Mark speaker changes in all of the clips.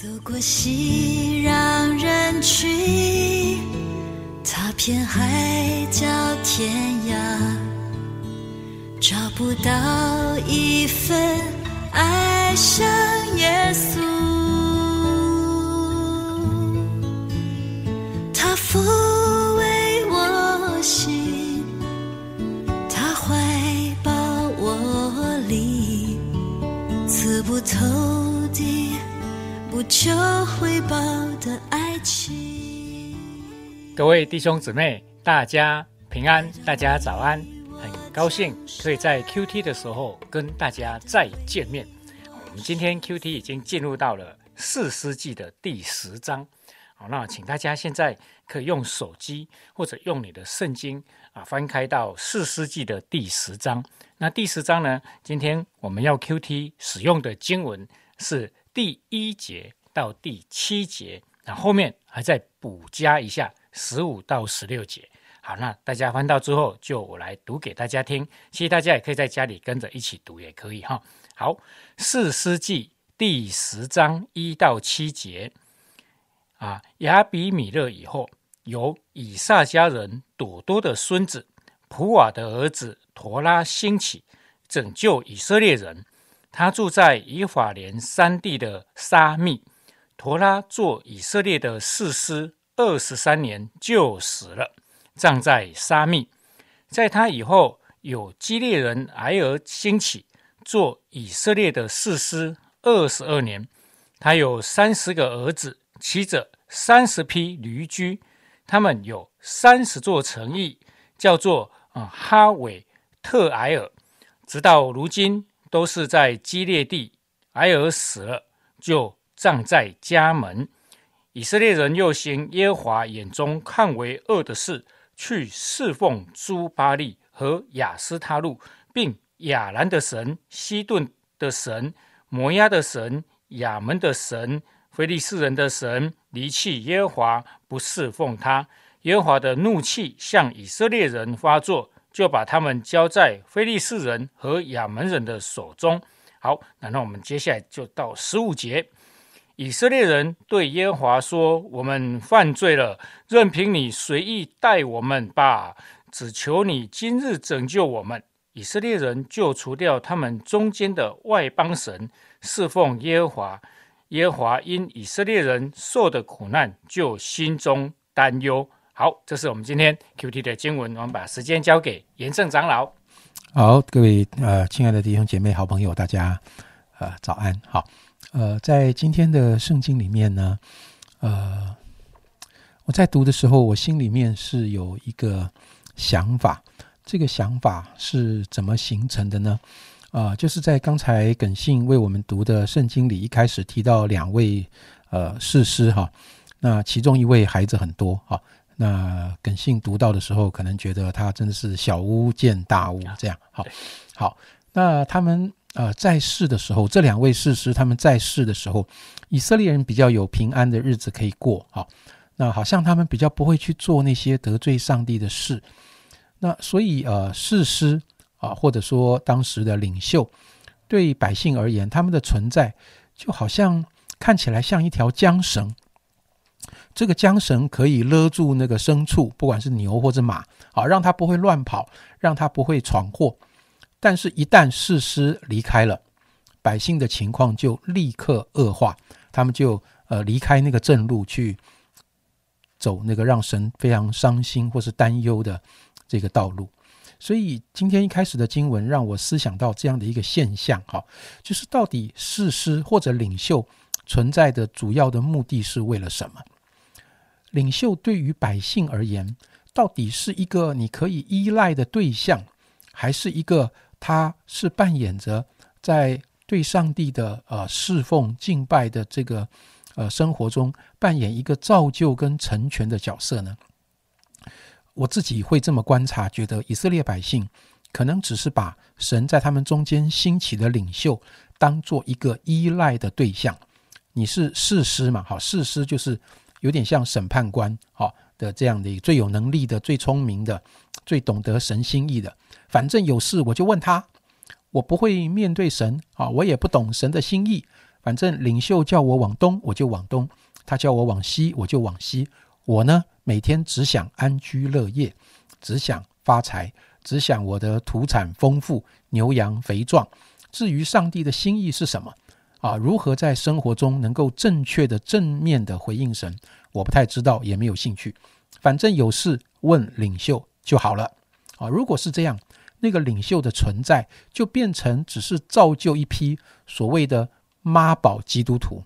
Speaker 1: 走过熙攘人群，踏遍海角天涯，找不到一份爱像耶稣。求回报的爱情。
Speaker 2: 各位弟兄姊妹，大家平安，大家早安，很高兴可以在 Q T 的时候跟大家再见面。我们今天 Q T 已经进入到了四世纪的第十章。好，那请大家现在可以用手机或者用你的圣经啊，翻开到四世纪的第十章。那第十章呢，今天我们要 Q T 使用的经文是。第一节到第七节，那后面还再补加一下十五到十六节。好，那大家翻到之后，就我来读给大家听。其实大家也可以在家里跟着一起读，也可以哈。好，《四诗记》第十章一到七节啊，亚比米勒以后，由以撒家人朵多的孙子普瓦的儿子陀拉兴起，拯救以色列人。他住在以法莲山地的沙密，陀拉做以色列的士师二十三年就死了，葬在沙密。在他以后，有基列人埃尔兴起，做以色列的士师二十二年。他有三十个儿子，骑着三十匹驴驹，他们有三十座城邑，叫做啊哈韦特埃尔，直到如今。都是在基列地，埃尔死了，就葬在家门。以色列人又行耶和华眼中看为恶的事，去侍奉朱巴利和亚斯他路，并亚兰的神、西顿的神、摩押的神、亚门的神、非利士人的神，离弃耶和华，不侍奉他。耶和华的怒气向以色列人发作。就把他们交在非利士人和亚门人的手中。好，那我们接下来就到十五节。以色列人对耶和华说：“我们犯罪了，任凭你随意待我们吧，只求你今日拯救我们。”以色列人就除掉他们中间的外邦神，侍奉耶和华。耶和华因以色列人受的苦难，就心中担忧。好，这是我们今天 Q T 的经文。我们把时间交给严正长老。
Speaker 3: 好，各位呃，亲爱的弟兄姐妹、好朋友，大家呃早安。好，呃，在今天的圣经里面呢，呃，我在读的时候，我心里面是有一个想法。这个想法是怎么形成的呢？啊，就是在刚才耿信为我们读的圣经里，一开始提到两位呃士师哈，那其中一位孩子很多哈。那耿信读到的时候，可能觉得他真的是小巫见大巫，这样好。好，那他们呃在世的时候，这两位士师他们在世的时候，以色列人比较有平安的日子可以过。好，那好像他们比较不会去做那些得罪上帝的事。那所以呃，士师啊，或者说当时的领袖，对百姓而言，他们的存在就好像看起来像一条缰绳。这个缰绳可以勒住那个牲畜，不管是牛或者马，好让它不会乱跑，让它不会闯祸。但是，一旦士师离开了，百姓的情况就立刻恶化，他们就呃离开那个正路去走那个让神非常伤心或是担忧的这个道路。所以，今天一开始的经文让我思想到这样的一个现象，哈，就是到底士师或者领袖存在的主要的目的是为了什么？领袖对于百姓而言，到底是一个你可以依赖的对象，还是一个他是扮演着在对上帝的呃侍奉敬拜的这个呃生活中扮演一个造就跟成全的角色呢？我自己会这么观察，觉得以色列百姓可能只是把神在他们中间兴起的领袖当做一个依赖的对象。你是士师嘛？好，士师就是。有点像审判官，好，的这样的一个最有能力的、最聪明的、最懂得神心意的。反正有事我就问他，我不会面对神啊，我也不懂神的心意。反正领袖叫我往东，我就往东；他叫我往西，我就往西。我呢，每天只想安居乐业，只想发财，只想我的土产丰富，牛羊肥壮。至于上帝的心意是什么啊？如何在生活中能够正确的、正面的回应神？我不太知道，也没有兴趣。反正有事问领袖就好了啊！如果是这样，那个领袖的存在就变成只是造就一批所谓的妈宝基督徒。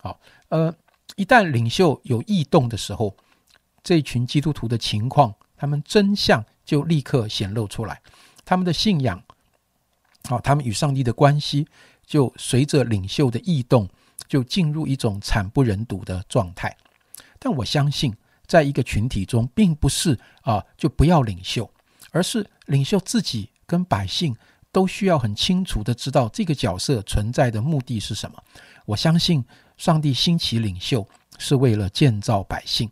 Speaker 3: 好，呃，一旦领袖有异动的时候，这群基督徒的情况，他们真相就立刻显露出来，他们的信仰，好，他们与上帝的关系，就随着领袖的异动，就进入一种惨不忍睹的状态。但我相信，在一个群体中，并不是啊就不要领袖，而是领袖自己跟百姓都需要很清楚的知道这个角色存在的目的是什么。我相信，上帝兴起领袖是为了建造百姓，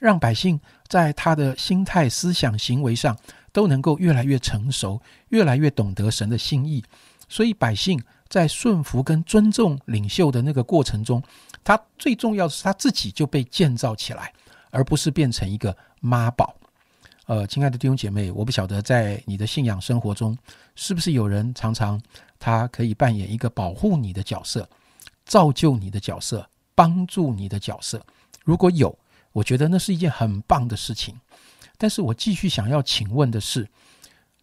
Speaker 3: 让百姓在他的心态、思想、行为上都能够越来越成熟，越来越懂得神的心意。所以，百姓在顺服跟尊重领袖的那个过程中。他最重要的是他自己就被建造起来，而不是变成一个妈宝。呃，亲爱的弟兄姐妹，我不晓得在你的信仰生活中，是不是有人常常他可以扮演一个保护你的角色、造就你的角色、帮助你的角色。如果有，我觉得那是一件很棒的事情。但是我继续想要请问的是，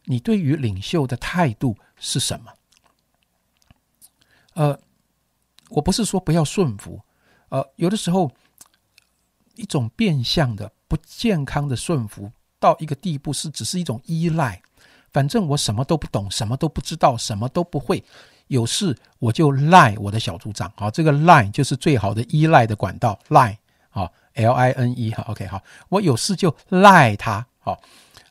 Speaker 3: 你对于领袖的态度是什么？呃，我不是说不要顺服。呃，有的时候，一种变相的不健康的顺服到一个地步，是只是一种依赖。反正我什么都不懂，什么都不知道，什么都不会，有事我就赖我的小组长。好，这个赖就是最好的依赖的管道。赖，好，L I N E，哈，OK，好，我有事就赖他。好，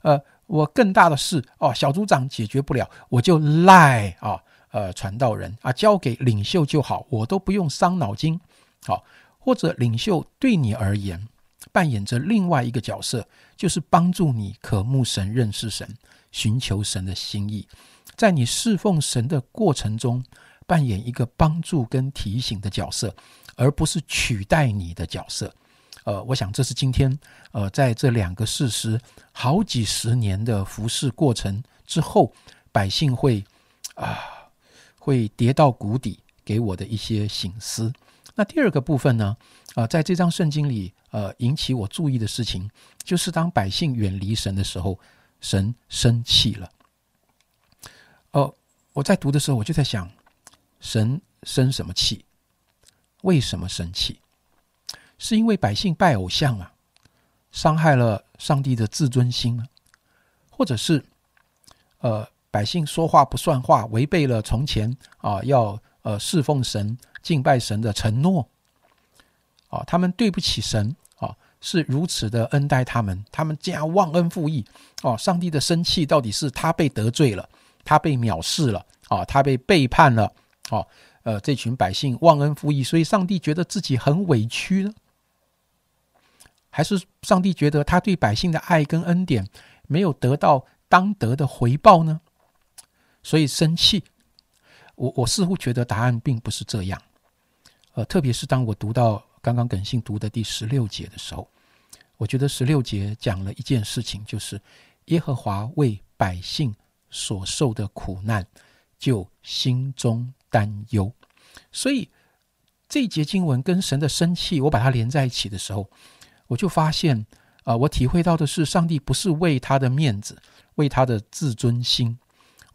Speaker 3: 呃，我更大的事哦，小组长解决不了，我就赖啊，呃，传道人啊，交给领袖就好，我都不用伤脑筋。好，或者领袖对你而言扮演着另外一个角色，就是帮助你渴慕神、认识神、寻求神的心意，在你侍奉神的过程中，扮演一个帮助跟提醒的角色，而不是取代你的角色。呃，我想这是今天呃，在这两个事实好几十年的服侍过程之后，百姓会啊会跌到谷底，给我的一些醒思。那第二个部分呢？啊，在这张圣经里，呃，引起我注意的事情，就是当百姓远离神的时候，神生气了。哦，我在读的时候，我就在想，神生什么气？为什么生气？是因为百姓拜偶像啊，伤害了上帝的自尊心吗？或者是，呃，百姓说话不算话，违背了从前啊要呃侍奉神？敬拜神的承诺，啊，他们对不起神啊，是如此的恩待他们，他们竟然忘恩负义，哦，上帝的生气到底是他被得罪了，他被藐视了，啊，他被背叛了，哦，呃，这群百姓忘恩负义，所以上帝觉得自己很委屈呢，还是上帝觉得他对百姓的爱跟恩典没有得到当得的回报呢？所以生气，我我似乎觉得答案并不是这样。呃，特别是当我读到刚刚耿信读的第十六节的时候，我觉得十六节讲了一件事情，就是耶和华为百姓所受的苦难，就心中担忧。所以这一节经文跟神的生气，我把它连在一起的时候，我就发现，啊，我体会到的是，上帝不是为他的面子，为他的自尊心，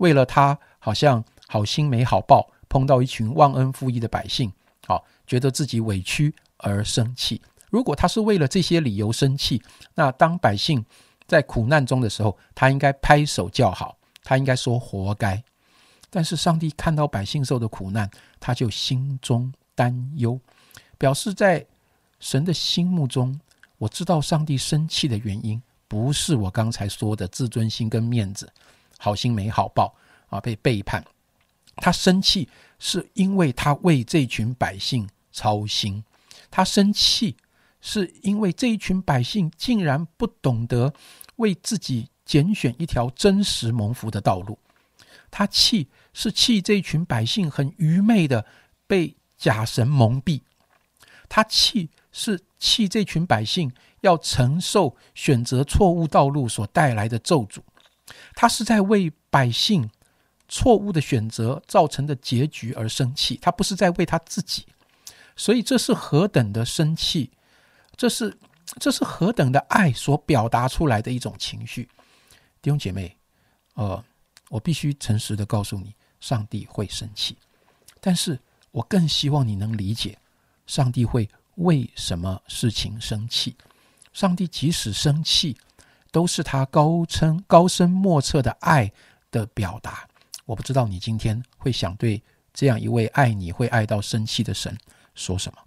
Speaker 3: 为了他好像好心没好报，碰到一群忘恩负义的百姓。好，觉得自己委屈而生气。如果他是为了这些理由生气，那当百姓在苦难中的时候，他应该拍手叫好，他应该说活该。但是上帝看到百姓受的苦难，他就心中担忧，表示在神的心目中，我知道上帝生气的原因不是我刚才说的自尊心跟面子，好心没好报啊，被背叛。他生气是因为他为这群百姓操心，他生气是因为这一群百姓竟然不懂得为自己拣选一条真实蒙福的道路，他气是气这群百姓很愚昧的被假神蒙蔽，他气是气这群百姓要承受选择错误道路所带来的咒诅，他是在为百姓错误的选择造成的结局而生气，他不是在为他自己，所以这是何等的生气，这是这是何等的爱所表达出来的一种情绪，弟兄姐妹，呃，我必须诚实的告诉你，上帝会生气，但是。我更希望你能理解，上帝会为什么事情生气。上帝即使生气，都是他高称高深莫测的爱的表达。我不知道你今天会想对这样一位爱你会爱到生气的神说什么。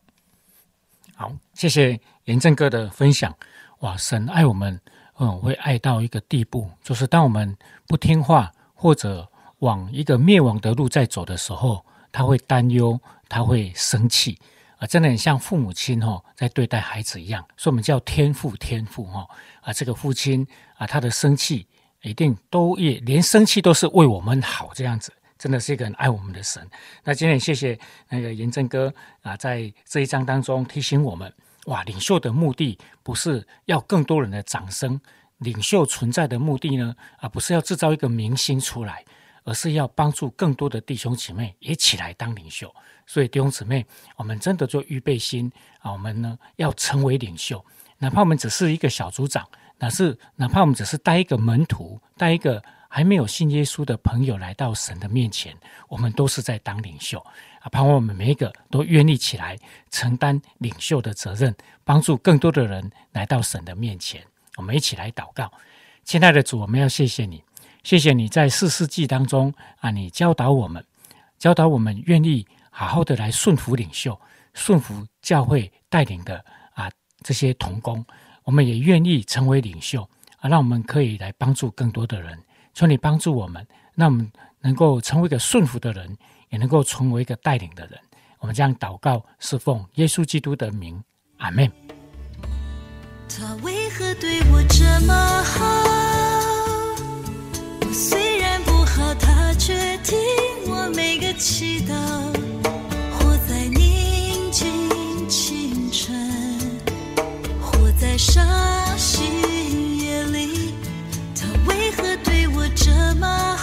Speaker 2: 好，谢谢严正哥的分享。哇，神爱我们，嗯，会爱到一个地步，就是当我们不听话或者往一个灭亡的路在走的时候。他会担忧，他会生气真的很像父母亲哈，在对待孩子一样，所以我们叫天父天父哈啊，这个父亲啊，他的生气一定都也连生气都是为我们好这样子，真的是一个很爱我们的神。那今天谢谢那个严正哥啊，在这一章当中提醒我们，哇，领袖的目的不是要更多人的掌声，领袖存在的目的呢，啊，不是要制造一个明星出来。而是要帮助更多的弟兄姊妹一起来当领袖，所以弟兄姊妹，我们真的做预备心啊！我们呢要成为领袖，哪怕我们只是一个小组长，哪是哪怕我们只是带一个门徒，带一个还没有信耶稣的朋友来到神的面前，我们都是在当领袖啊！盼望我们每一个都愿意起来承担领袖的责任，帮助更多的人来到神的面前。我们一起来祷告，亲爱的主，我们要谢谢你。谢谢你在四世纪当中啊，你教导我们，教导我们愿意好好的来顺服领袖，顺服教会带领的啊这些童工，我们也愿意成为领袖啊，让我们可以来帮助更多的人。求你帮助我们，让我们能够成为一个顺服的人，也能够成为一个带领的人。我们将祷告，侍奉耶稣基督的名，阿门。
Speaker 1: 他为何对我这么好？my